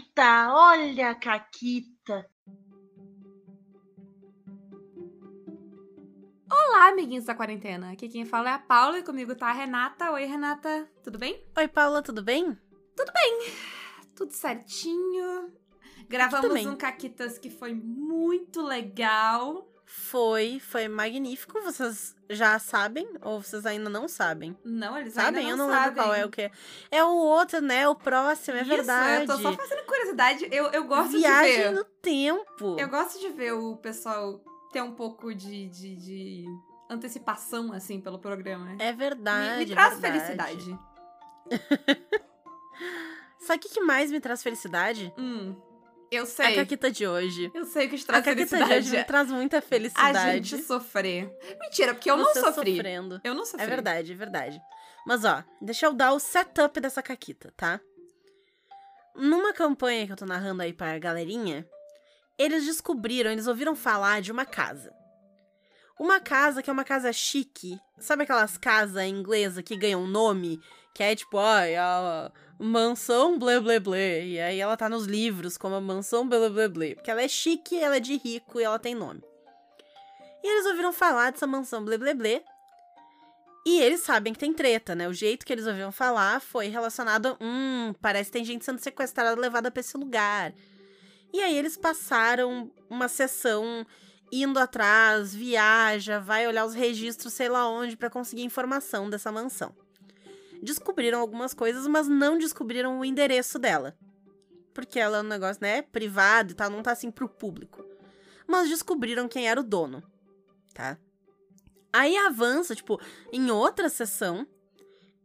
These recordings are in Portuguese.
Caquita, olha a Caquita. Olá, amiguinhos da quarentena. Aqui quem fala é a Paula e comigo tá a Renata. Oi, Renata. Tudo bem? Oi, Paula, tudo bem? Tudo bem. Tudo certinho. Gravamos um Caquitas que foi muito legal. Foi, foi magnífico. Vocês já sabem ou vocês ainda não sabem? Não, eles sabem. ainda não eu não sabem. lembro qual é o que. É o outro, né? O próximo, é Isso, verdade. Eu tô só fazendo curiosidade. Eu, eu gosto Viagem de ver. no tempo. Eu gosto de ver o pessoal ter um pouco de, de, de antecipação, assim, pelo programa. É verdade. me, me traz é verdade. felicidade. Sabe o que que mais me traz felicidade? Hum, eu A sei. caquita de hoje. Eu sei o que te A traz caquita de felicidade. hoje me traz muita A felicidade. gente sofrer. Mentira, porque eu não Você sofri. sofrendo. Eu não sofri. É verdade, é verdade. Mas ó, deixa eu dar o setup dessa caquita, tá? Numa campanha que eu tô narrando aí pra galerinha, eles descobriram, eles ouviram falar de uma casa. Uma casa que é uma casa chique. Sabe aquelas casas inglesas que ganham nome? Que é tipo, ó, a mansão blé blé blé. E aí ela tá nos livros como a mansão blé blé blé. Porque ela é chique, ela é de rico e ela tem nome. E eles ouviram falar dessa mansão blé blé blé. E eles sabem que tem treta, né? O jeito que eles ouviram falar foi relacionado a. Hum, parece que tem gente sendo sequestrada levada pra esse lugar. E aí eles passaram uma sessão indo atrás, viaja, vai olhar os registros, sei lá onde, pra conseguir informação dessa mansão. Descobriram algumas coisas, mas não descobriram o endereço dela. Porque ela é um negócio, né, privado e tal, não tá assim pro público. Mas descobriram quem era o dono, tá? Aí avança, tipo, em outra sessão,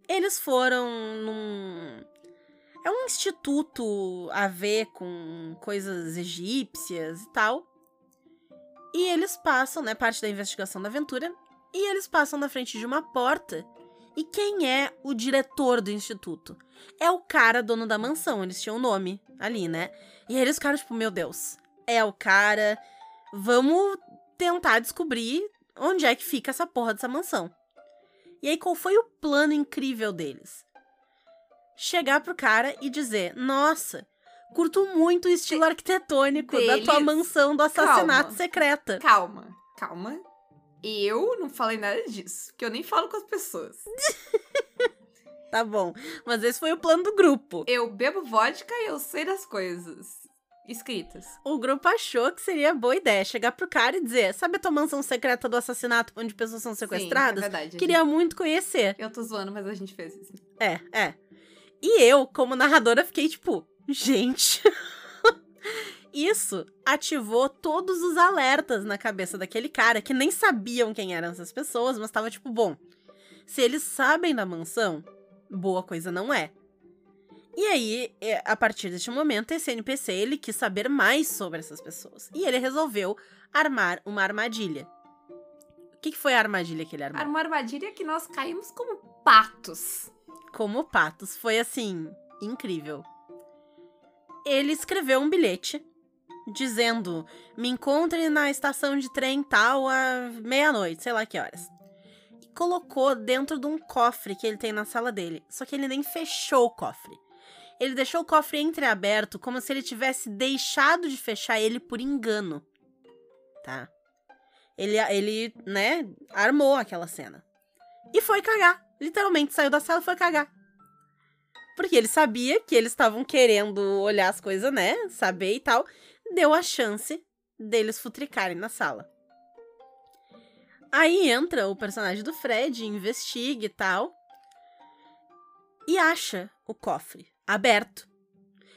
eles foram num. É um instituto a ver com coisas egípcias e tal. E eles passam, né? Parte da investigação da aventura. E eles passam na frente de uma porta. E quem é o diretor do instituto? É o cara dono da mansão. Eles tinham o nome ali, né? E aí eles ficaram, tipo, meu Deus, é o cara. Vamos tentar descobrir onde é que fica essa porra dessa mansão. E aí, qual foi o plano incrível deles? Chegar pro cara e dizer: Nossa, curto muito o estilo arquitetônico da tua deles? mansão do assassinato Calma. secreta. Calma, calma. Eu não falei nada disso, porque eu nem falo com as pessoas. Tá bom. Mas esse foi o plano do grupo. Eu bebo vodka e eu sei das coisas escritas. O grupo achou que seria boa ideia chegar pro cara e dizer: Sabe a tua mansão secreta do assassinato onde pessoas são sequestradas? Sim, é verdade. Queria muito conhecer. gente- Eu tô zoando, mas a gente fez isso. É, é. E eu, como narradora, fiquei tipo, gente. Isso ativou todos os alertas na cabeça daquele cara que nem sabiam quem eram essas pessoas, mas tava tipo, bom, se eles sabem da mansão, boa coisa não é. E aí, é, a partir deste momento, esse NPC ele quis saber mais sobre essas pessoas. E ele resolveu armar uma armadilha. O que, que foi a armadilha que ele armou? Uma armadilha que nós caímos como patos. como patos. Foi assim, incrível. Ele escreveu um bilhete dizendo: Me encontre na estação de trem tal à meia-noite, sei lá que horas. E colocou dentro de um cofre que ele tem na sala dele. Só que ele nem fechou o cofre. Ele deixou o cofre entreaberto, como se ele tivesse deixado de fechar ele por engano. Tá? Ele, ele, né, armou aquela cena. E foi cagar. Literalmente saiu da sala e foi cagar. Porque ele sabia que eles estavam querendo olhar as coisas, né? Saber e tal. Deu a chance deles futricarem na sala. Aí entra o personagem do Fred, investiga e tal. E acha o cofre aberto.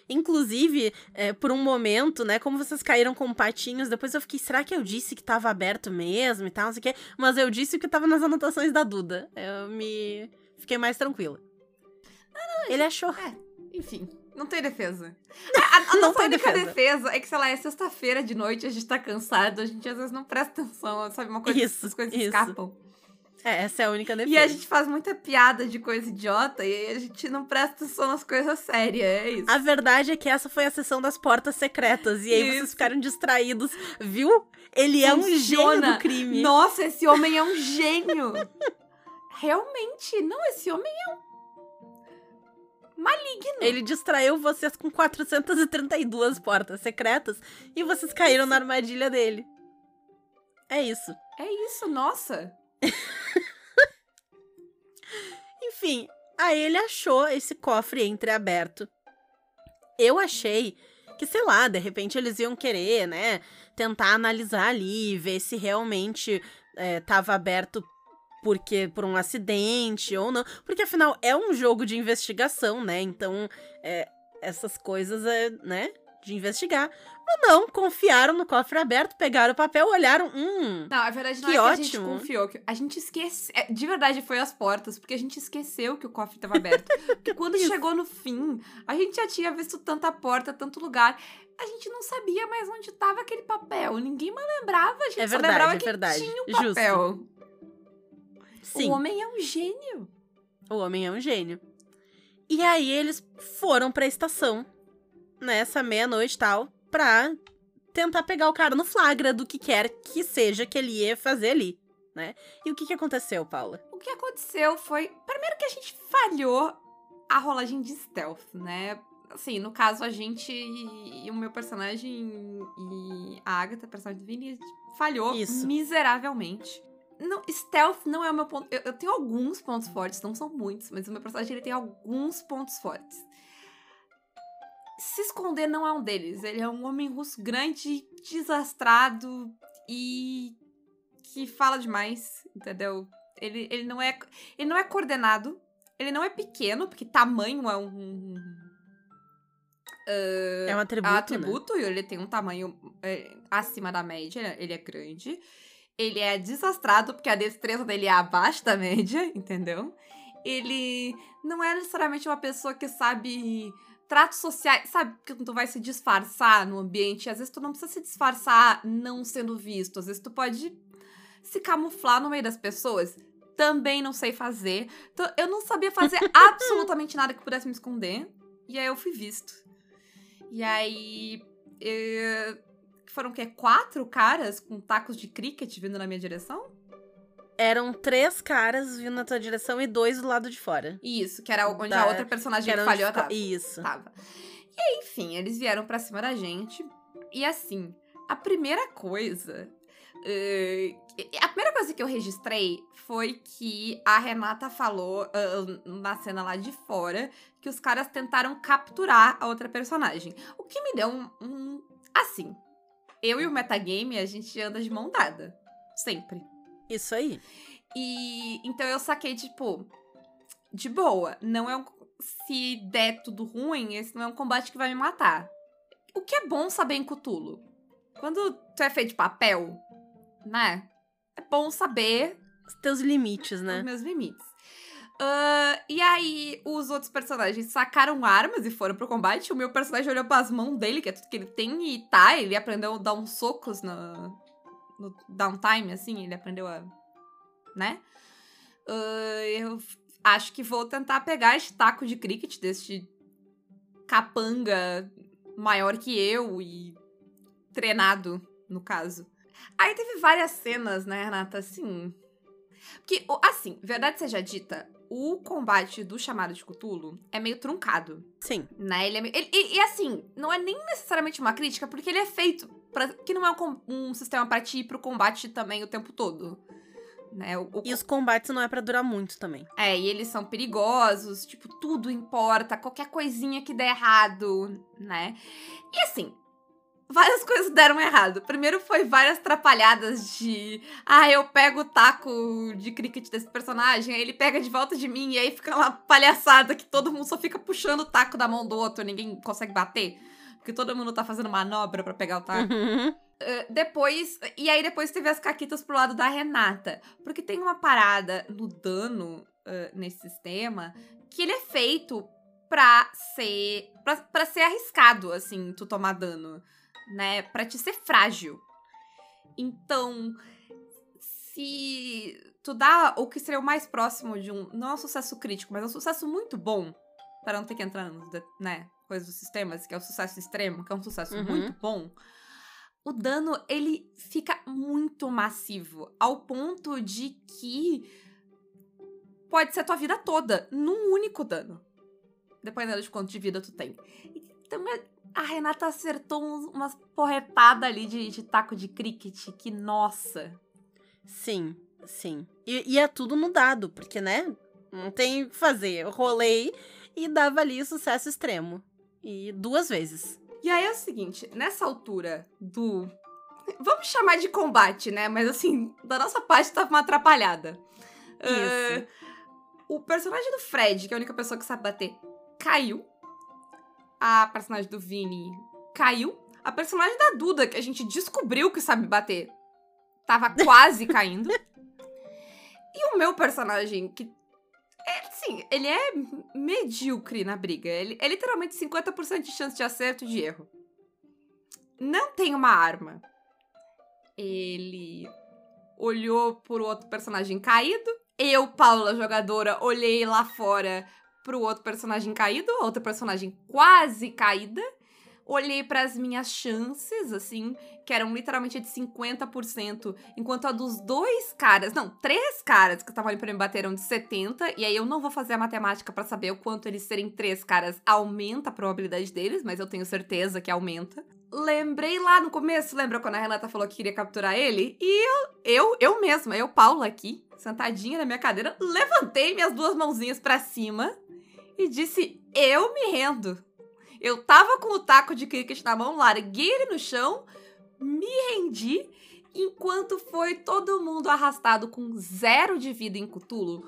Inclusive, é, por um momento, né? Como vocês caíram com patinhos, depois eu fiquei, será que eu disse que tava aberto mesmo e tal, não sei o quê? Mas eu disse que tava nas anotações da Duda. Eu me. Fiquei mais tranquila. Ele achou. É, enfim, não tem defesa. A, a- Não nossa tem única defesa. defesa. é que, sei lá, é sexta-feira de noite, a gente tá cansado, a gente às vezes não presta atenção, sabe? Uma coisa Isso, as coisas isso. escapam. É, essa é a única defesa. E a gente faz muita piada de coisa idiota e a gente não presta atenção nas coisas sérias, é isso. A verdade é que essa foi a sessão das portas secretas. E aí vocês Isso. ficaram distraídos, viu? Ele é um gênio Funciona. do crime. Nossa, esse homem é um gênio! Realmente, não, esse homem é um. Maligno. Ele distraiu vocês com 432 portas secretas e vocês caíram na armadilha dele. É isso. É isso, nossa. Enfim, aí ele achou esse cofre entreaberto. Eu achei que, sei lá, de repente eles iam querer, né, tentar analisar ali, ver se realmente estava aberto porque por um acidente ou não. Porque afinal é um jogo de investigação, né? Então, é, essas coisas é, né? De investigar. Mas não, confiaram no cofre aberto, pegaram o papel, olharam. Hum. Não, a verdade não que é ótimo. que a gente confiou. Que a gente esqueceu. De verdade, foi as portas, porque a gente esqueceu que o cofre estava aberto. porque quando chegou no fim, a gente já tinha visto tanta porta, tanto lugar. A gente não sabia mais onde estava aquele papel. Ninguém mais lembrava. A gente É só verdade, lembrava é que verdade. tinha um Justo. Sim. O homem é um gênio. O homem é um gênio. E aí eles foram pra estação, nessa meia-noite e tal, pra tentar pegar o cara no flagra do que quer que seja que ele ia fazer ali, né? E o que que aconteceu, Paula? O que aconteceu foi. Primeiro que a gente falhou a rolagem de stealth, né? Assim, no caso, a gente e o meu personagem e a Agatha, personagem do Vini, falhou Isso. miseravelmente. Não, stealth não é o meu ponto. Eu, eu tenho alguns pontos fortes, não são muitos, mas o meu personagem ele tem alguns pontos fortes. Se esconder não é um deles. Ele é um homem russo grande, desastrado e que fala demais, entendeu? Ele, ele não é ele não é coordenado, ele não é pequeno, porque tamanho é um É um atributo, é um né? atributo e ele tem um tamanho é, acima da média, ele é- ele é grande. Ele é desastrado, porque a destreza dele é abaixo da média, entendeu? Ele não é necessariamente uma pessoa que sabe tratos sociais, sabe? Que tu vai se disfarçar no ambiente. Às vezes tu não precisa se disfarçar não sendo visto. Às vezes tu pode se camuflar no meio das pessoas. Também não sei fazer. Então, eu não sabia fazer absolutamente nada que pudesse me esconder. E aí eu fui visto. E aí. Eh, foram o quê? Quatro caras com tacos de cricket vindo na minha direção? Eram três caras vindo na tua direção e dois do lado de fora. Isso, que era onde Da- a outra personagem Que que falhou tava. Isso. tava. E aí, enfim, eles vieram pra cima da gente. E assim, a primeira coisa. eh, a primeira coisa que eu registrei foi que a Renata falou ah, na cena lá de fora que os caras tentaram capturar a outra personagem. O que me deu um. um- assim, eu e o metagame, a gente anda de mão dada. Sempre. Isso aí. E então eu saquei, tipo, de boa. Não é um. Se der tudo ruim, esse não é um combate que vai me matar. O que é bom saber em Cthulhu? Quando tu é feito de papel, né? É bom saber Os teus limites, os né? meus limites. Ah, e aí, os outros personagens sacaram armas e foram pro combate. O meu personagem olhou pras mãos dele, que é tudo que ele tem, e tá, ele aprendeu a dar uns socos no, no downtime, assim, ele aprendeu a. né? Ah, eu acho que vou tentar pegar esse taco de cricket deste capanga maior que eu e treinado, no caso. Aí teve várias cenas, né, Renata, assim. Porque, assim, verdade seja dita, o combate do chamado de Cthulhu é meio truncado, Sim. né? Ele é meio, ele- e, e, assim, não é nem necessariamente uma crítica, porque ele é feito pra, que não é um, um sistema pra ti ir pro combate também o tempo todo. Né? O, o- E os combates não é pra durar muito também. é, e eles são perigosos, tipo, tudo importa, qualquer coisinha que der errado, né? E assim, várias coisas deram errado. Primeiro foi várias atrapalhadas de. Ah, eu pego o taco de cricket desse personagem, aí ele pega de volta de mim, e aí fica uma palhaçada que todo mundo só fica puxando o taco da mão do outro, ninguém consegue bater. Porque todo mundo tá fazendo manobra pra pegar o taco. Uhum. Uh, depois. E aí depois teve as caquitas pro lado da Renata. Porque tem uma parada no dano uh, nesse sistema que ele é feito pra ser. Pra, pra ser arriscado, assim, tu tomar dano. Né? Pra te ser frágil. Então. Se tu dá o que seria o mais próximo de um. Não é um sucesso crítico, mas é um sucesso muito bom. Para não ter que entrar nos, né, coisas dos sistemas, que é o sucesso extremo, que é um sucesso Uhum. muito bom o dano ele fica muito massivo, ao ponto de que pode ser a tua vida toda num único dano. dependendo de quanto de vida tu tem. Então a Renata acertou umas porretadas ali de, de taco de cricket, que nossa. Sim, sim. E, e é tudo no dado, porque, né? Não tem o que fazer. Eu rolei e dava ali sucesso extremo. E duas vezes. E aí é o seguinte, nessa altura do. Vamos chamar de combate, né? Mas assim, da nossa parte tava uma atrapalhada. Isso. Uh, o personagem do Fred, que é a única pessoa que sabe bater, caiu. A personagem do Vini caiu. A personagem da Duda, que a gente descobriu que sabe bater, tava quase caindo. E o meu personagem, que é, assim, ele é medíocre na briga. Ele é literalmente 50% de chance de acerto e de erro. Não tem uma arma. Ele olhou pro outro personagem caído. Eu, Paula, jogadora, olhei lá fora pro outro personagem caído, outra personagem quase caída. Olhei para as minhas chances, assim, que eram literalmente de 50%, enquanto a dos dois caras, não, três caras que estavam ali pra me bater eram de 70%, e aí eu não vou fazer a matemática para saber o quanto eles serem três caras aumenta a probabilidade deles, mas eu tenho certeza que aumenta. Lembrei lá no começo, lembra quando a Renata falou que queria capturar ele? E eu, eu, eu mesma, eu, Paula, aqui, sentadinha na minha cadeira, levantei minhas duas mãozinhas para cima e disse: Eu me rendo. Eu tava com o taco de cricket na mão, larguei ele no chão, me rendi, enquanto foi todo mundo arrastado com zero de vida em Cutulo.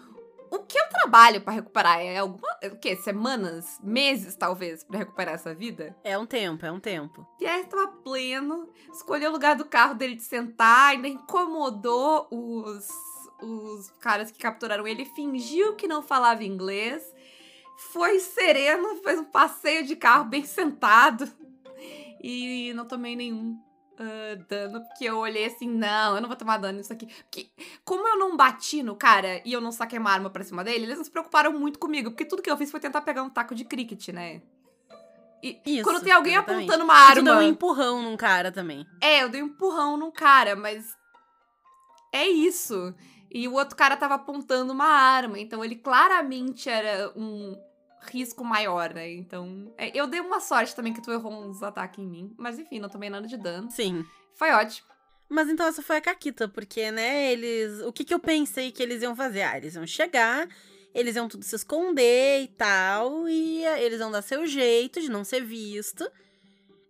O que eu trabalho para recuperar? É alguma. O quê? Semanas? Meses, talvez, para recuperar essa vida? É um tempo, é um tempo. E aí tava pleno, escolheu o lugar do carro dele de sentar, ainda incomodou os, os caras que capturaram ele, fingiu que não falava inglês foi sereno, fez um passeio de carro bem sentado. E não tomei nenhum uh, dano, porque eu olhei assim, não, eu não vou tomar dano nisso aqui. Porque, como eu não bati no cara e eu não saquei uma arma pra cima dele, eles não se preocuparam muito comigo, porque tudo que eu fiz foi tentar pegar um taco de cricket, né? E Isso, quando tem alguém exatamente. apontando uma Tu arma. deu um empurrão num cara também. É, eu dei um empurrão no cara, mas. É isso. E o outro cara tava apontando uma arma, então ele claramente era um risco maior, né? Então. é, eu dei uma sorte também que tu errou uns ataques em mim. Mas enfim, não tomei nada de dano. Sim. Foi ótimo. Mas então essa foi a Caquita, porque, né, eles. O que, que eu pensei que eles iam fazer? Ah, eles iam chegar, eles iam tudo se esconder e tal, e eles iam dar seu jeito de não ser visto.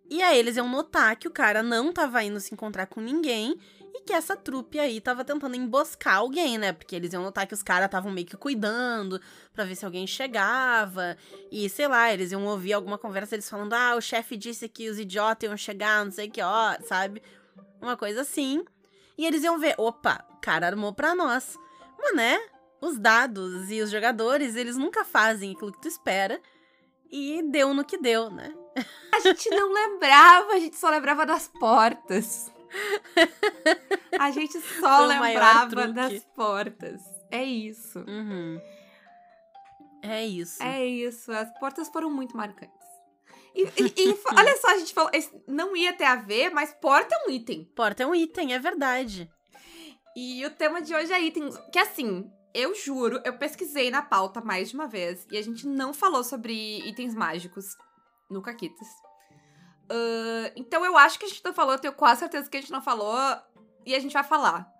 E aí eles iam notar que o cara não tava indo se encontrar com ninguém e que essa trupe aí tava tentando emboscar alguém, né? Porque eles iam notar que os caras estavam meio que cuidando pra ver se alguém chegava. E sei lá, eles iam ouvir alguma conversa eles falando: ah, o chefe disse que os idiotas iam chegar, não sei que hora, sabe? Uma coisa assim. E eles iam ver: opa, o cara armou pra nós. Mas né? Os dados e os jogadores, eles nunca fazem aquilo que tu espera. E deu no que deu, né? A gente não lembrava, a gente só lembrava das portas. A gente só lembrava das portas. É isso. Uhum. É isso. É isso. As portas foram muito marcantes. E, e- e olha só, a gente falou, não ia ter a ver, mas porta é um item. Porta é um item, é verdade. E o tema de hoje é itens. Que assim, eu juro, eu pesquisei na pauta mais de uma vez e a gente não falou sobre itens mágicos no Caquitas. Então eu acho que a gente não falou, eu tenho quase certeza que a gente não falou e a gente vai falar.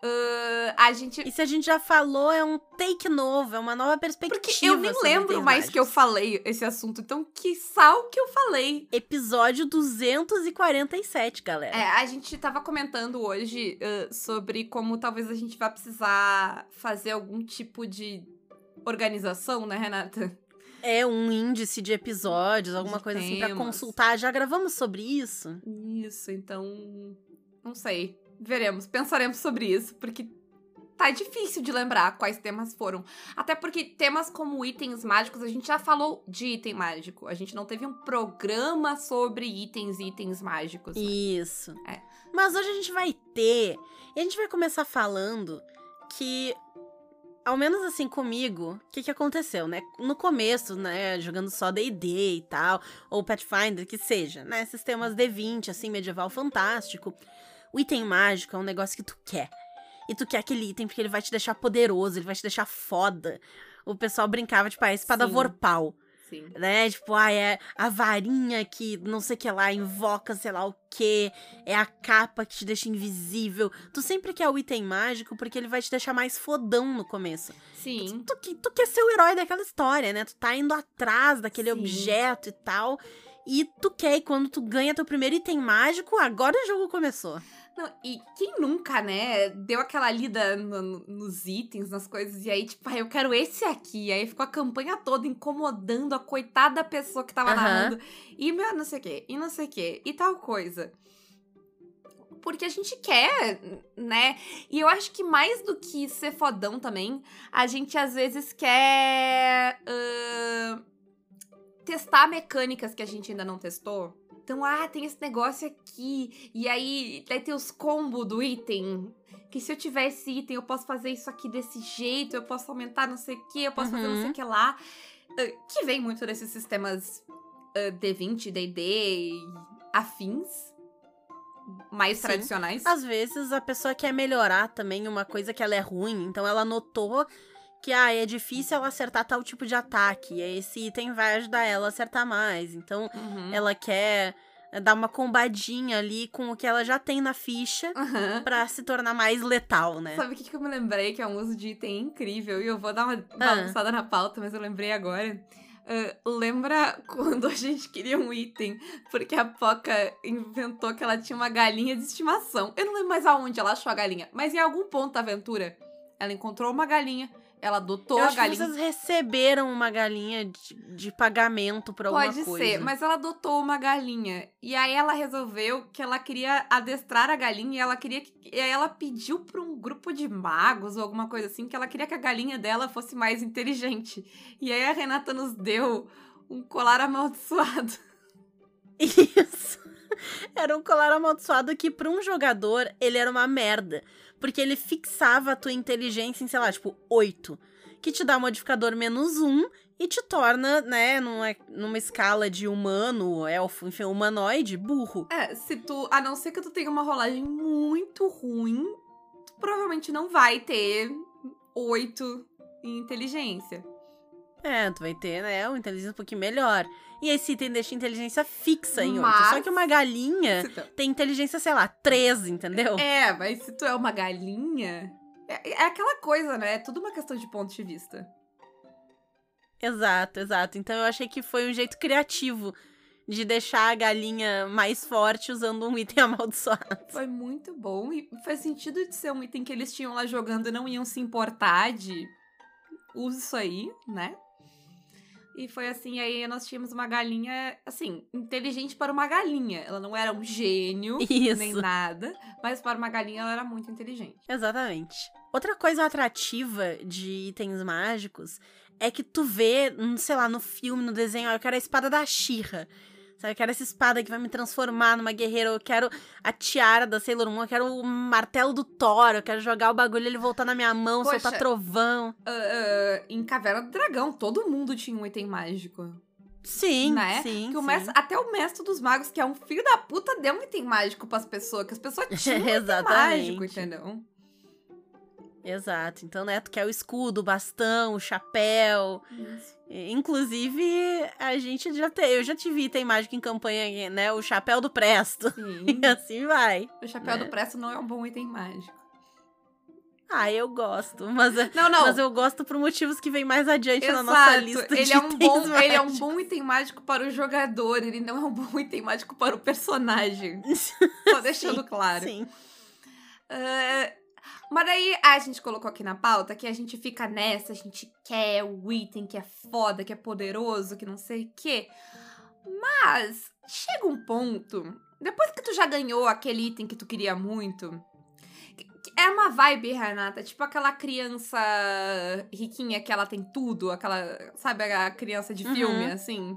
Ahn, a gente. E se a gente já falou, é um take novo, é uma nova perspectiva. Porque eu nem lembro mais que eu falei esse assunto, então que sal que eu falei. Episódio 247, galera. É, a gente tava comentando hoje ah, sobre como talvez a gente vá precisar fazer algum tipo de organização, né, Renata? É um índice de episódios, alguma De coisa assim pra temas. consultar. Já gravamos sobre isso? Isso, então. Não sei. Veremos, pensaremos sobre isso, porque tá difícil de lembrar quais temas foram. Até porque temas como itens mágicos, a gente já falou de item mágico. A gente não teve um programa sobre itens e itens mágicos. né? Isso. É. Mas hoje a gente vai ter. E a gente vai começar falando que. Ao menos assim comigo, o que, que aconteceu, né? No começo, né, jogando só D&D e tal, ou Pathfinder, que seja, né, sistemas D20, assim, medieval fantástico, o item mágico é um negócio que tu quer. E tu quer aquele item porque ele vai te deixar poderoso, ele vai te deixar foda. O pessoal brincava, tipo, a espada Sim. vorpal. Sim. né? Tipo, ah, é a varinha que não sei o que lá, invoca sei lá o que, é a capa que te deixa invisível. Tu sempre quer o item mágico porque ele vai te deixar mais fodão no começo. Sim. Tu, tu, tu quer ser o herói daquela história, né? Tu tá indo atrás daquele Sim. objeto e tal. E tu quer, e quando tu ganha teu primeiro item mágico, agora o jogo começou. Não, e quem nunca, né, deu aquela lida no- no- nos itens, nas coisas, e aí, tipo, ah, eu quero esse aqui. Aí ficou a campanha toda incomodando a coitada pessoa que tava Aham. narrando. E meu, não sei o quê, e não sei o quê, e tal coisa. Porque a gente quer, né? E eu acho que mais do que ser fodão também, a gente às vezes quer ahn, testar mecânicas que a gente ainda não testou. Então, ah, tem esse negócio aqui. E aí, daí tem os combos do item. Que se eu tiver esse item, eu posso fazer isso aqui desse jeito, eu posso aumentar não sei o que, eu posso fazer não sei Uhum. o que lá. Ah, que vem muito desses sistemas ah, D20, D&D e afins. Mais Sim. tradicionais. Às vezes a pessoa quer melhorar também uma coisa que ela é ruim, então ela notou que ah, é difícil ela acertar tal tipo de ataque, e esse item vai ajudar ela a acertar mais. Então Uhum. ela quer eh, dar uma combadinha ali com o que ela já tem na ficha Aham. pra se tornar mais letal, né? Sabe o que, que eu me lembrei? Que é um uso de item incrível. E eu vou dar uma Ah. bagunçada na pauta, mas eu lembrei agora. Ah, lembra quando a gente queria um item? Porque a Poca inventou que ela tinha uma galinha de estimação. Eu não lembro mais aonde ela achou a galinha. Mas em algum ponto da aventura, ela encontrou uma galinha. Ela adotou a acho que galinha. vocês receberam uma galinha de, de pagamento por alguma Pode coisa. ser, mas ela adotou uma galinha. E aí ela resolveu que ela queria adestrar a galinha e ela queria que. E aí ela pediu pra um grupo de magos ou alguma coisa assim que ela queria que a galinha dela fosse mais inteligente. E aí a Renata nos deu um colar amaldiçoado. Isso. Era um colar amaldiçoado que, pra um jogador, ele era uma merda. Porque ele fixava a tua inteligência em, sei lá, tipo, 8. Que te dá um modificador menos 1 e te torna, né, numa, numa escala de humano, elfo, enfim, humanoide, burro. É, se tu. A não ser que tu tenha uma rolagem muito ruim, tu provavelmente não vai ter oito em inteligência. É, tu vai ter, né, uma inteligência um pouquinho melhor. E esse item deixa inteligência fixa em 8. Mas- Só que uma galinha tu- tem inteligência, sei lá, 13, entendeu? É, mas se tu é uma galinha. É, é aquela coisa, né? É tudo uma questão de ponto de vista. Exato, exato. Então eu achei que foi um jeito criativo de deixar a galinha mais forte usando um item amaldiçoado. Foi muito bom e faz sentido de ser um item que eles tinham lá jogando e não iam se importar de. Usa isso aí, né? E foi assim, aí nós tínhamos uma galinha, assim, inteligente para uma galinha. Ela não era um gênio, Isso. nem nada, mas para uma galinha ela era muito inteligente. Exatamente. Outra coisa atrativa de itens mágicos é que tu vê, hum, sei lá, no filme, no desenho, eu quero a espada da Shira. Sabe, eu quero essa espada que vai me transformar numa guerreira. Eu quero a tiara da Sailor Moon. Eu quero o martelo do Thor. Eu quero jogar o bagulho e ele voltar na minha mão, Poxa. soltar trovão. Ah, ah, em Caverna do Dragão, todo mundo tinha um item mágico. Sim, né? sim. Que o sim. mestre- até o mestre dos magos, que é um filho da puta, deu um item mágico pras pessoas, que as pessoas tinham um item mágico, entendeu? Exato. Então, né, tu quer o escudo, o bastão, o chapéu. E, Inclusive, a gente já tem. Eu já tive item mágico em campanha, né? O chapéu do Presto. Sim. E assim vai. o chapéu né? do presto não é um bom item mágico. Ah, eu gosto. Mas, Não, não. mas eu gosto por motivos que vem mais adiante na Exato. nossa lista ele de é um bom, ele é um bom item mágico para o jogador, ele não é um bom item mágico para o personagem. Só deixando Sim, claro. Sim. Ah, mas daí a gente colocou aqui na pauta que a gente fica nessa, a gente quer o item que é foda, que é poderoso, que não sei o quê. Mas chega um ponto, depois que tu já ganhou aquele item que tu queria muito, é uma vibe, Renata, tipo aquela criança riquinha que ela tem tudo, aquela, sabe, a criança de Uhum. filme, assim.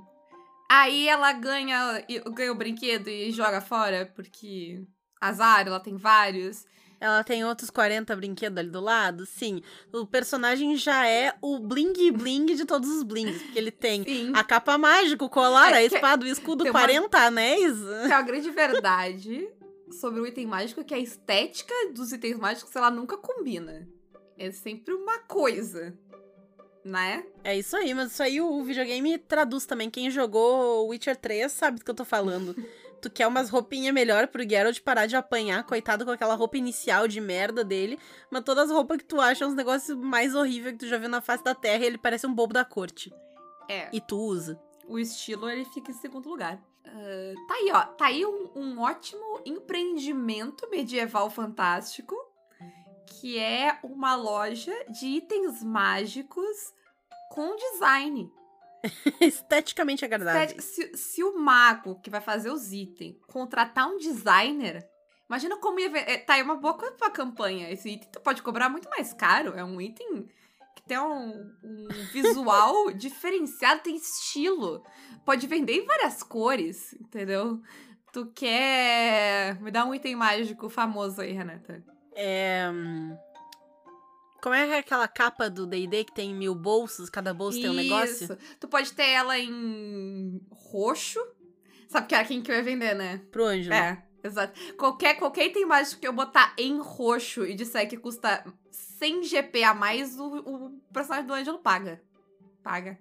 Aí ela ganha, ganha o brinquedo e joga fora, porque azar, ela tem vários. Ela tem outros 40 brinquedos ali do lado? Sim. O personagem já é o bling bling de todos os blings. Porque ele tem Sim. a capa mágica, o colar, É, a espada, o escudo, tem uma- 40 anéis. Que é a grande verdade sobre o item mágico é que a estética dos itens mágicos, ela nunca combina. É sempre uma coisa. né? É isso aí, mas isso aí o videogame traduz também. Quem jogou Witcher 3 sabe do que eu tô falando. tu quer umas roupinhas melhor pro Geralt parar de apanhar, coitado com aquela roupa inicial de merda dele, mas todas as roupas que tu acha uns negócios mais horríveis que tu já viu na face da terra e ele parece um bobo da corte. É. E tu usa. O estilo, ele fica em segundo lugar. Uh, tá aí, ó. Tá aí um, um ótimo empreendimento medieval fantástico, que é uma loja de itens mágicos com design. Esteticamente agradável. Se, se, o mago que vai fazer os itens contratar um designer, imagina como ia ver. É, tá aí uma boa coisa pra campanha. Esse item tu pode cobrar muito mais caro. É um item que tem um, um visual diferenciado, tem estilo. Pode vender em várias cores, entendeu? Tu quer. Me dá um item mágico famoso aí, Renata. É. Como é que aquela capa do D&D que tem mil bolsos, cada bolso Isso. tem um negócio? Tu pode ter ela em roxo. Sabe que é quem que vai vender, né? Pro Ângelo. É, exato. Qualquer, qualquer item mágico que eu botar em roxo e disser que custa 100 GP a mais, o, o personagem do Ângelo paga. Paga.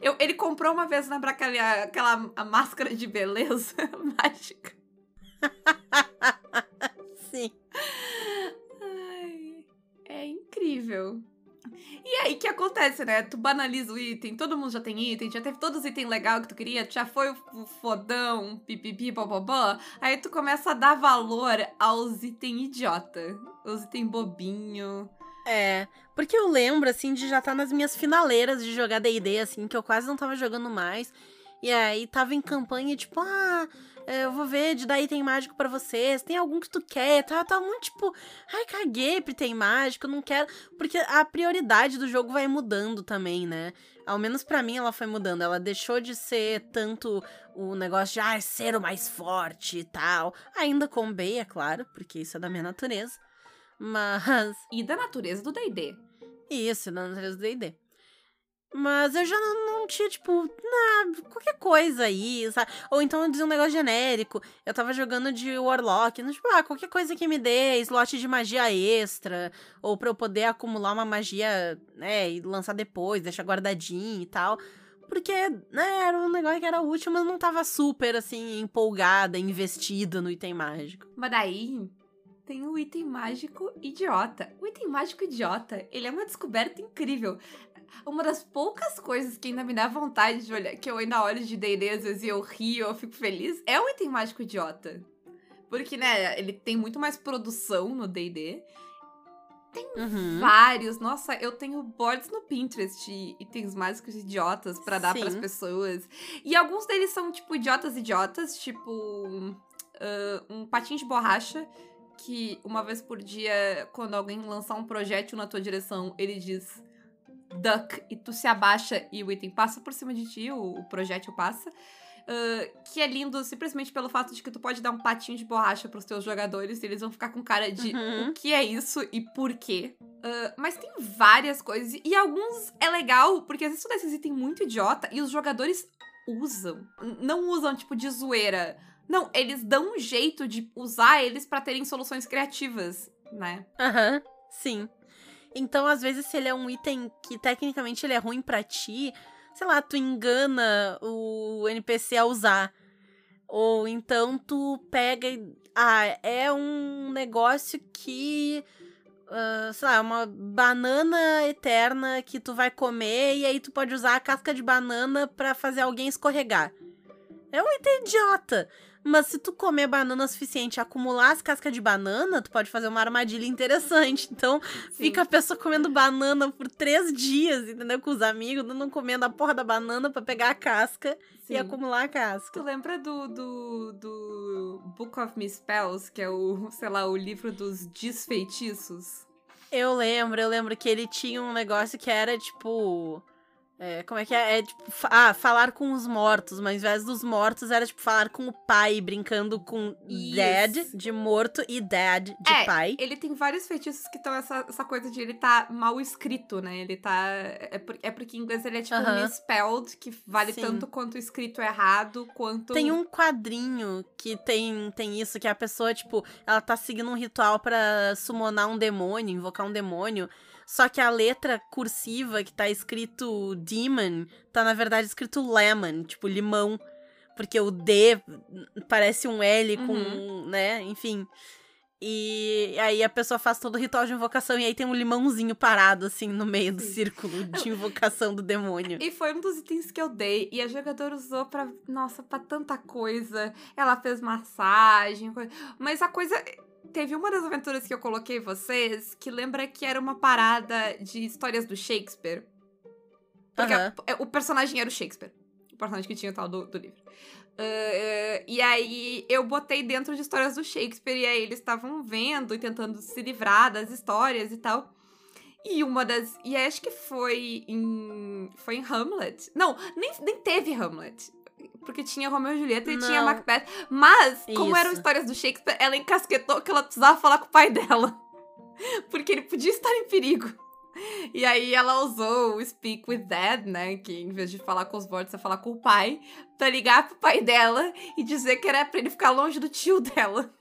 Eu, ele comprou uma vez na aquela, aquela máscara de beleza mágica. incrível. E aí, o que acontece, né? Tu banaliza o item, todo mundo já tem item, já teve todos os itens legais que tu queria, já foi o fodão, pipipi, bababá. Aí tu começa a dar valor aos itens idiota, os itens bobinho. É, porque eu lembro, assim, de já estar tá nas minhas finaleiras de jogar D&D, assim, que eu quase não tava jogando mais. E aí tava em campanha, tipo, ah, eu vou ver de dar item mágico para vocês. Tem algum que tu quer? Tá, tá muito tipo, ai, caguei pro item mágico, não quero. Porque a prioridade do jogo vai mudando também, né? Ao menos para mim ela foi mudando. Ela deixou de ser tanto o negócio de ah, ser o mais forte e tal. Ainda com B, é claro, porque isso é da minha natureza. Mas. E da natureza do DD. Isso, da natureza do DD. Mas eu já não, não tinha, tipo, nah, qualquer coisa aí, sabe? Ou então eu dizia um negócio genérico. Eu tava jogando de Warlock, não, tipo, ah, qualquer coisa que me dê slot de magia extra. Ou pra eu poder acumular uma magia, né, e lançar depois, deixar guardadinho e tal. Porque, né, era um negócio que era útil, mas não tava super, assim, empolgada, investida no item mágico. Mas daí, tem o item mágico idiota. O item mágico idiota, ele é uma descoberta incrível uma das poucas coisas que ainda me dá vontade de olhar, que eu ainda olho de vezes e eu rio, eu fico feliz, é o item mágico idiota. Porque, né, ele tem muito mais produção no D&D. Tem uhum. vários. Nossa, eu tenho boards no Pinterest de itens mágicos idiotas para dar para as pessoas. E alguns deles são, tipo, idiotas idiotas, tipo uh, um patinho de borracha que uma vez por dia, quando alguém lançar um projétil na tua direção, ele diz duck e tu se abaixa e o item passa por cima de ti, o, o projétil passa. Uh, que é lindo simplesmente pelo fato de que tu pode dar um patinho de borracha pros teus jogadores e eles vão ficar com cara de uhum. o que é isso e por quê. Uh, mas tem várias coisas e alguns é legal porque às vezes tu dá esses itens muito idiota e os jogadores usam. Não usam tipo de zoeira. Não, eles dão um jeito de usar eles para terem soluções criativas, né? Aham, uhum, sim. Então, às vezes, se ele é um item que tecnicamente ele é ruim para ti, sei lá, tu engana o NPC a usar. Ou então tu pega e. Ah, é um negócio que. Uh, sei lá, uma banana eterna que tu vai comer e aí tu pode usar a casca de banana para fazer alguém escorregar. É um item idiota. Mas se tu comer banana suficiente e acumular as cascas de banana, tu pode fazer uma armadilha interessante. Então, Sim. fica a pessoa comendo banana por três dias, entendeu? Com os amigos, não comendo a porra da banana para pegar a casca Sim. e acumular a casca. Tu lembra do, do, do Book of Misspells, que é o, sei lá, o livro dos desfeitiços? Eu lembro, eu lembro que ele tinha um negócio que era tipo é, como é que é? É tipo, ah, falar com os mortos, mas ao invés dos mortos era tipo falar com o pai, brincando com Isso. dead, de morto, e dad, de é, pai. Ele tem vários feitiços que estão essa, essa coisa de ele tá mal escrito, né? Ele tá. É, por, é porque em inglês ele é tipo uh -huh. misspelled, que vale Sim. tanto quanto escrito errado, quanto. Tem um quadrinho que tem, tem isso, que a pessoa, tipo, ela tá seguindo um ritual para summonar um demônio, invocar um demônio. Só que a letra cursiva que tá escrito demon, tá na verdade escrito lemon, tipo limão. Porque o D parece um L com, Uhum. né, enfim. E aí a pessoa faz todo o ritual de invocação e aí tem um limãozinho parado, assim, no meio do círculo de invocação do demônio. E foi um dos itens que eu dei. E a jogadora usou pra. Nossa, pra tanta coisa. Ela fez massagem. Mas a coisa. Teve uma das aventuras que eu coloquei vocês que lembra que era uma parada de histórias do Shakespeare. Porque a- o personagem era o Shakespeare. O personagem que tinha o tal do, do livro. Ah, e aí eu botei dentro de histórias do Shakespeare. E aí eles estavam vendo e tentando se livrar das histórias e tal. E uma das. E acho que foi em. Foi em Hamlet. Não, nem, nem teve Hamlet. Porque tinha Romeu e Julieta e tinha Não. Macbeth. Mas, como Isso. eram histórias do Shakespeare, ela encasquetou que ela precisava falar com o pai dela. Porque ele podia estar em perigo. E aí ela usou o Speak with Dad, né? Que em vez de falar com os mortos, é falar com o pai. Pra ligar pro pai dela e dizer que era pra ele ficar longe do tio dela.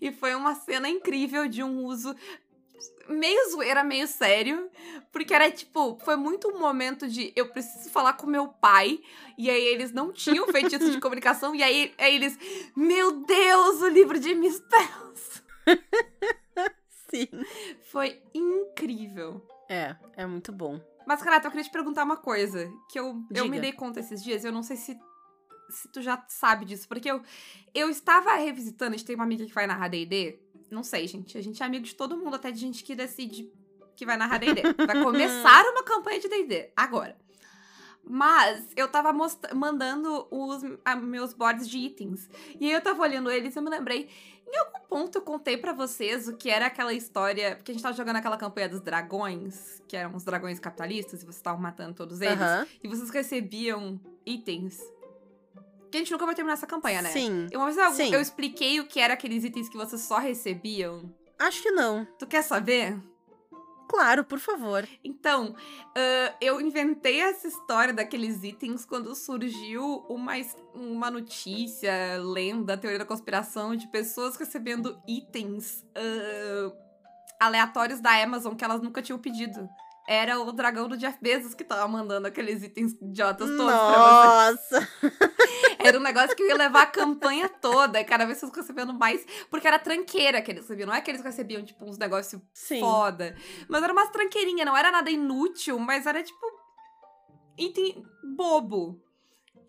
E foi uma cena incrível de um uso meio zoeira, meio sério. Porque era tipo, foi muito um momento de eu preciso falar com meu pai. E aí eles não tinham feitiço de comunicação. E aí, aí eles, meu Deus, o livro de Misspells. Sim. Foi incrível. É, é muito bom. Mas, Renata, eu queria te perguntar uma coisa. Que eu, eu me dei conta esses dias, eu não sei se, se tu já sabe disso. Porque eu, eu estava revisitando, a gente tem uma amiga que vai narrar D&D. Não sei, gente. A gente é amigo de todo mundo, até de gente que decide que vai narrar D&D. Vai começar uma campanha de D&D, agora. Mas eu tava mandando os a- meus boards de itens. E aí eu tava olhando eles e eu me lembrei. Em algum ponto eu contei pra vocês o que era aquela história. Porque a gente tava jogando aquela campanha dos dragões, que eram os dragões capitalistas, e vocês estavam matando todos eles. E vocês recebiam itens. Que a gente nunca vai terminar essa campanha, né? Sim. E Uma vez eu, Sim. eu expliquei o que era aqueles itens que vocês só recebiam. Acho que não. Tu quer saber? Claro, por favor. Então, ah, eu inventei essa história daqueles itens quando surgiu uma, uma notícia, lenda, teoria da conspiração de pessoas recebendo itens ah, aleatórios da Amazon que elas nunca tinham pedido. Era o dragão do Jeff Bezos que tava mandando aqueles itens idiotas todos pra você. Nossa! Era um negócio que eu ia levar a campanha toda, e cada vez vocês recebendo mais, porque era tranqueira que eles recebiam. Não é que eles recebiam, tipo, uns negócios Sim. foda. Mas era umas tranqueirinhas, não era nada inútil, mas era tipo. item bobo.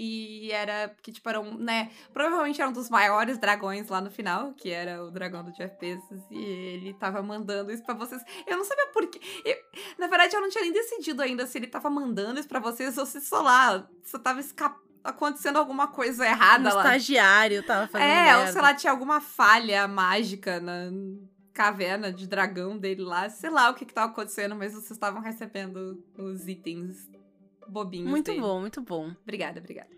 E era que, tipo, eram, né? Provavelmente era um dos maiores dragões lá no final, que era o dragão do Jeff Bezos, e ele tava mandando isso pra vocês. Eu não sabia por quê. Eu- na verdade, eu não tinha nem decidido ainda se ele tava mandando isso pra vocês ou se, sei lá, se tava escapando. Acontecendo alguma coisa Um errada lá. estagiário tava fazendo É, merda. ou sei lá, tinha alguma falha mágica na caverna de dragão dele lá. Sei lá o que que tava acontecendo, mas vocês estavam recebendo os itens bobinhos Muito dele. bom, muito bom. Obrigada, obrigada.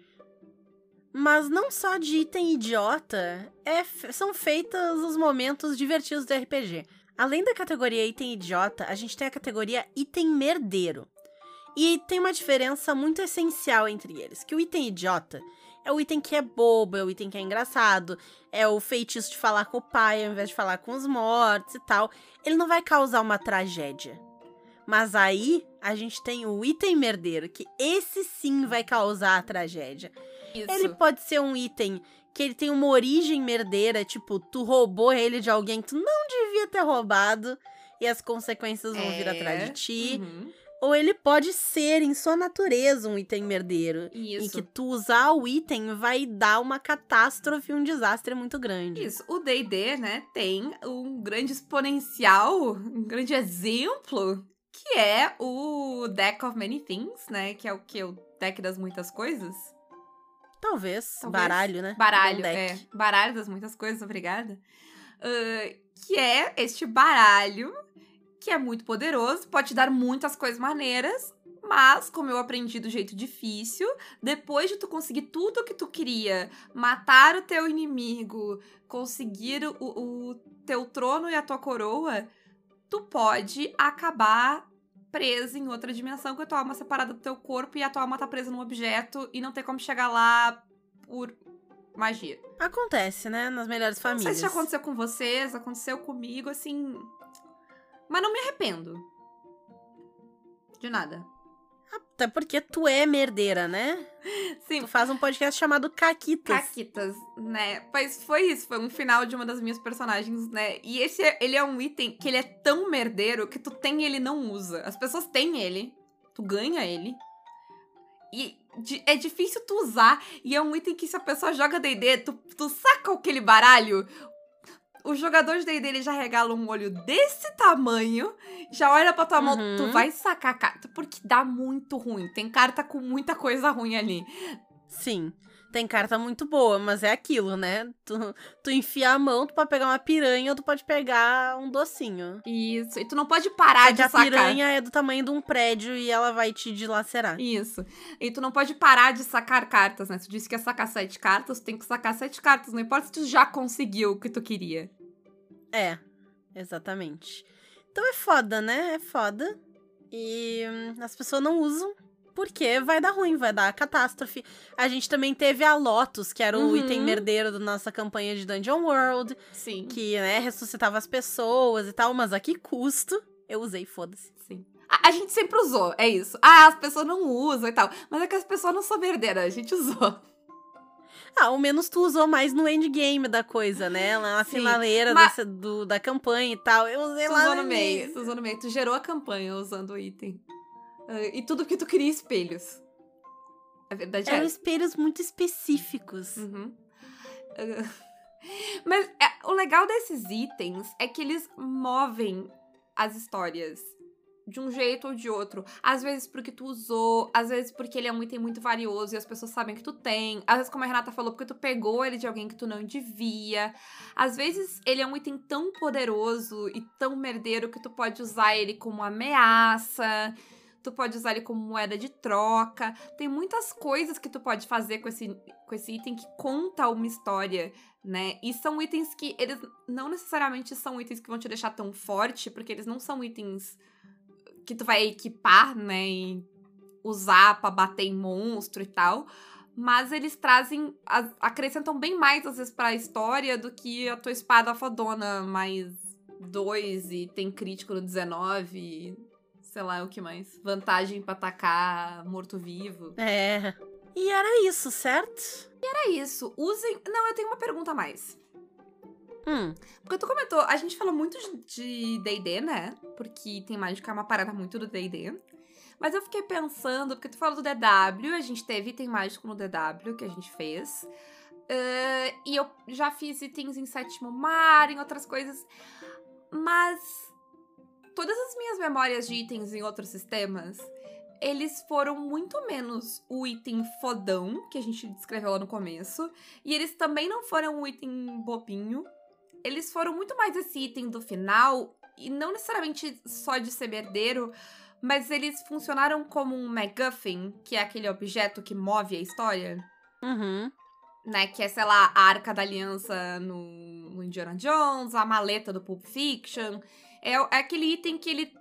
Mas não só de item idiota, é f- são feitos os momentos divertidos do RPG. Além da categoria item idiota, a gente tem a categoria item merdeiro. E tem uma diferença muito essencial entre eles, que o item idiota é o item que é bobo, é o item que é engraçado, é o feitiço de falar com o pai ao invés de falar com os mortos e tal. Ele não vai causar uma tragédia. Mas aí a gente tem o item merdeiro, que esse sim vai causar a tragédia. Isso. Ele pode ser um item que ele tem uma origem merdeira, tipo, tu roubou ele de alguém que tu não devia ter roubado e as consequências vão vir É. atrás de ti. Uhum. Ou ele pode ser, em sua natureza, um item merdeiro. Em Isso. que tu usar o item vai dar uma catástrofe, um desastre muito grande. Isso. O D&D, né, tem um grande exponencial, um grande exemplo, que é o Deck of Many Things, né, que é o que? O deck das muitas coisas? Talvez, Talvez. baralho, né? Baralho, é. Baralho das muitas coisas, obrigada. Ah, que é este baralho que é muito poderoso, pode te dar muitas coisas maneiras, mas, como eu aprendi do jeito difícil, depois de tu conseguir tudo o que tu queria, matar o teu inimigo, conseguir o, o teu trono e a tua coroa, tu pode acabar presa em outra dimensão com a tua alma separada do teu corpo e a tua alma tá presa num objeto e não tem como chegar lá por magia. Acontece, né? Nas melhores Não famílias. sei se já aconteceu com vocês, aconteceu comigo, assim. Mas não me arrependo. De nada. Até porque tu é merdeira, né? Sim, Tu faz um podcast chamado Caquitas. Caquitas, né? Mas foi isso, foi um final de uma das minhas personagens, né? E esse, é- ele é um item que ele é tão merdeiro que tu tem e ele não usa. As pessoas têm ele, tu ganha ele. E é difícil tu usar. E é um item que se a pessoa joga D&D, tu, tu saca aquele baralho... O jogador de D&D, ele já regala um olho desse tamanho, já olha pra tua mão, Uhum. tu vai sacar a carta, porque dá muito ruim. Tem carta com muita coisa ruim ali. Sim. Tem carta muito boa, mas é aquilo, né? Tu, tu enfia a mão, tu pode pegar uma piranha ou tu pode pegar um docinho. Isso. E tu não pode parar Só de que a sacar. piranha é do tamanho de um prédio e ela vai te dilacerar. Isso. E tu não pode parar de sacar cartas, né? Tu disse que ia sacar sete cartas, tu tem que sacar sete cartas. Não importa se tu já conseguiu o que tu queria. É, exatamente. Então é foda, né? É foda. E hum, as pessoas não usam porque vai dar ruim, vai dar catástrofe. A gente também teve a Lotus, que era o Uhum. item merdeiro da nossa campanha de Dungeon World, Sim. que, né, ressuscitava as pessoas e tal, mas a que custo? Eu usei, foda-se. Sim. A, a gente sempre usou, é isso. Ah, as pessoas não usam e tal. Mas é que as pessoas não são merdeiras, a gente usou. Ah, ao menos tu usou mais no endgame da coisa, né? Lá na Sim, finaleira mas- dessa- do, da campanha e tal. Eu usei Tu lá usou no meio, tu usou no meio. Tu gerou a campanha usando o item. Ah, e tudo porque tu queria espelhos. A verdade é Eram essa. espelhos muito específicos. Uhum. Uh, Mas é, o legal desses itens é que eles movem as histórias de um jeito ou de outro. Às vezes porque tu usou, às vezes porque ele é um item muito valioso e as pessoas sabem que tu tem. Às vezes, como a Renata falou, porque tu pegou ele de alguém que tu não devia. Às vezes ele é um item tão poderoso e tão merdeiro que tu pode usar ele como ameaça. Tu pode usar ele como moeda de troca. Tem muitas coisas que tu pode fazer com esse, com esse item que conta uma história, né? E são itens que eles não necessariamente são itens que vão te deixar tão forte, porque eles não são itens que tu vai equipar, né? E usar pra bater em monstro e tal. Mas eles trazem. acrescentam bem mais, às vezes, pra história do que a tua espada fodona mais dois e tem crítico no 19. E sei lá o que mais. Vantagem pra atacar morto-vivo. É. E era isso, certo? É isso. Usem. Não, eu tenho uma pergunta a mais. Hum, Porque tu comentou, a gente fala muito de DD, né? Porque tem mágica é uma parada muito do DD. Mas eu fiquei pensando, porque tu falou do DW, a gente teve item mágico no DW que a gente fez. Ah, e eu já fiz itens em sétimo mar, em outras coisas. Mas todas as minhas memórias de itens em outros sistemas, eles foram muito menos o item fodão, que a gente descreveu lá no começo. E eles também não foram um item bobinho. Eles foram muito mais esse item do final, e não necessariamente só de ser merdeiro, mas eles funcionaram como um MacGuffin, que é aquele objeto que move a história uhum. né? Que é, sei lá, a Arca da Aliança no, no Indiana Jones, a maleta do Pulp Fiction. É, é aquele item que ele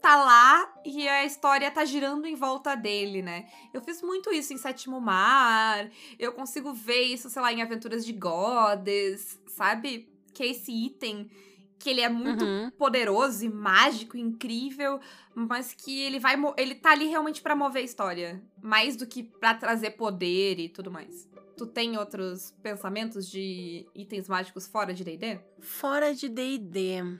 tá lá e a história tá girando em volta dele, né? Eu fiz muito isso em Sétimo Mar. Eu consigo ver isso, sei lá, em Aventuras de Goddess, sabe? Que é esse item que ele é muito Uhum. poderoso e mágico, e incrível, mas que ele vai ele tá ali realmente pra mover a história, mais do que pra trazer poder e tudo mais. Tu tem outros pensamentos de itens mágicos fora de D&D? Fora de D&D.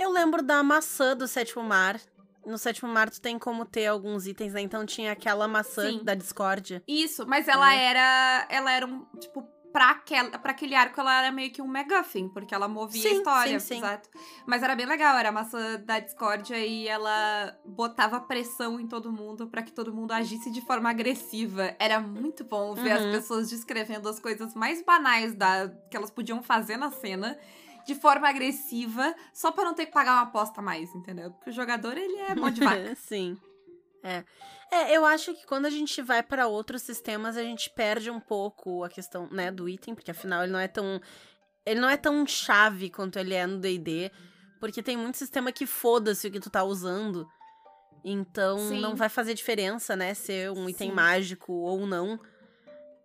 Eu lembro da maçã do Sétimo Mar. No Sétimo Mar tu tem como ter alguns itens, né? Então tinha aquela maçã Sim. da discórdia. Isso, mas ela É. era ela era um, tipo, pra, aquela, pra aquele arco ela era meio que um MacGuffin, porque ela movia a Sim, história, sim, sim. exato. Mas era bem legal, era a maçã da discórdia e ela botava pressão em todo mundo pra que todo mundo agisse de forma agressiva. Era muito bom ver as Uhum. pessoas descrevendo as coisas mais banais da, que elas podiam fazer na cena. De forma agressiva, só pra não ter que pagar uma aposta mais, entendeu? Porque o jogador, ele é mão de vaca. Sim. É. É, eu acho que quando a gente vai pra outros sistemas, a gente perde um pouco a questão, né, do item, porque afinal ele não é tão ele não é tão chave quanto ele é no D&D, porque tem muito sistema que foda-se o que tu tá usando. Então Sim. não vai fazer diferença, né, ser um item Sim. mágico ou não.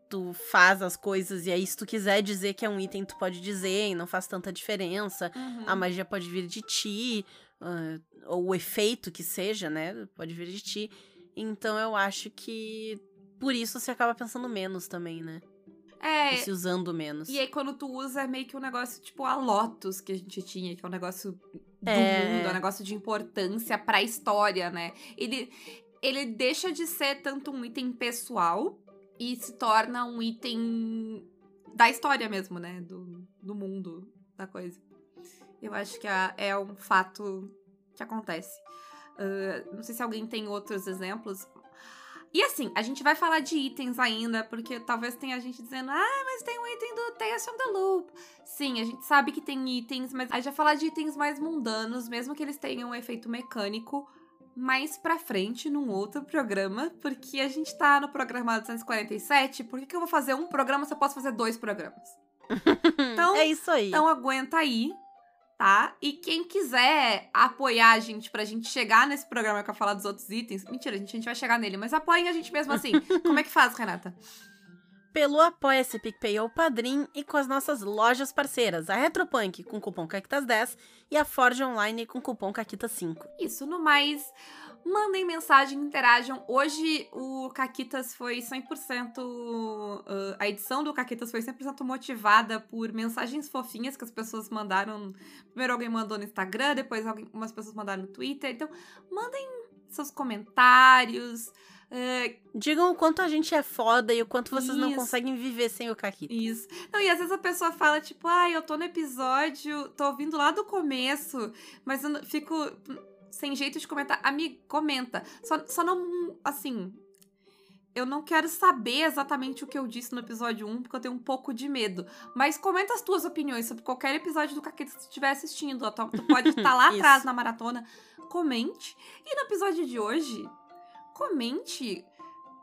Tu faz as coisas e aí se tu quiser dizer que é um item, tu pode dizer e não faz tanta diferença Uhum. a magia pode vir de ti, uh, ou o efeito que seja, né? Pode vir de ti. Então eu acho que por isso você acaba pensando menos também, né? É. E se usando menos. E aí, quando tu usa, é meio que um negócio tipo a Lotus que a gente tinha, que é um negócio do É. mundo, é um negócio de importância pra história, né? Ele, ele deixa de ser tanto um item pessoal e se torna um item da história mesmo, né? Do, do mundo, da coisa. Eu acho que é, um fato que acontece. Ah, não sei se alguém tem outros exemplos. E assim, a gente vai falar de itens ainda, porque talvez tenha gente dizendo, ah, mas tem um item do Tales from the Loop. Sim, a gente sabe que tem itens, mas a gente vai falar de itens mais mundanos, mesmo que eles tenham um efeito mecânico, mais pra frente, num outro programa, porque a gente tá no programa 247, por que, que eu vou fazer um programa se eu posso fazer dois programas? Então, é isso aí. então aguenta aí, tá? E quem quiser apoiar a gente pra gente chegar nesse programa que eu falar dos outros itens, mentira, a gente, a gente vai chegar nele, mas apoiem a gente mesmo assim. Como é que faz, Renata? Pelo Apoia-se PicPay ou Padrim e com as nossas lojas parceiras, a Retropunk com cupom CAQUITAS10 e a Forge Online com cupom CAQUITA5. Isso, no mais, mandem mensagem, interajam. Hoje o Caquitas foi 100%. uh, a edição do Caquitas foi 100% motivada por mensagens fofinhas que as pessoas mandaram. Primeiro alguém mandou no Instagram, depois alguém, umas pessoas mandaram no Twitter. Então, mandem seus comentários. Uh, Digam o quanto a gente é foda e o quanto vocês não Isso. conseguem viver sem o Caquita. Isso. Não, e às vezes a pessoa fala, tipo, ai, eu tô no episódio, tô ouvindo lá do começo, mas eu não- fico sem jeito de comentar. Amigo, comenta. Só, só não, assim. Eu não quero saber exatamente o que eu disse no episódio 1, porque eu tenho um pouco de medo. Mas comenta as tuas opiniões sobre qualquer episódio do Caqueta que tu estiver assistindo. Tu tu pode estar lá Isso. atrás na maratona. Comente. E no episódio de hoje, comente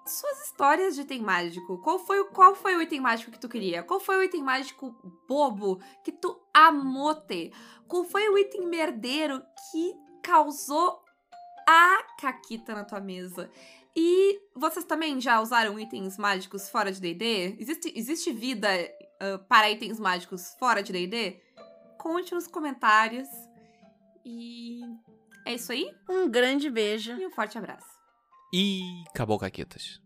suas histórias de item mágico. Qual foi, o- qual foi o item mágico que tu queria? Qual foi o item mágico bobo que tu amou ter? Qual foi o item merdeiro que causou a caquita na tua mesa? E vocês também já usaram itens mágicos fora de D&D? Existe, existe vida ah, para itens mágicos fora de D&D? Conte nos comentários. E é isso aí. Um grande beijo. E um forte abraço. E acabou, Caquetas.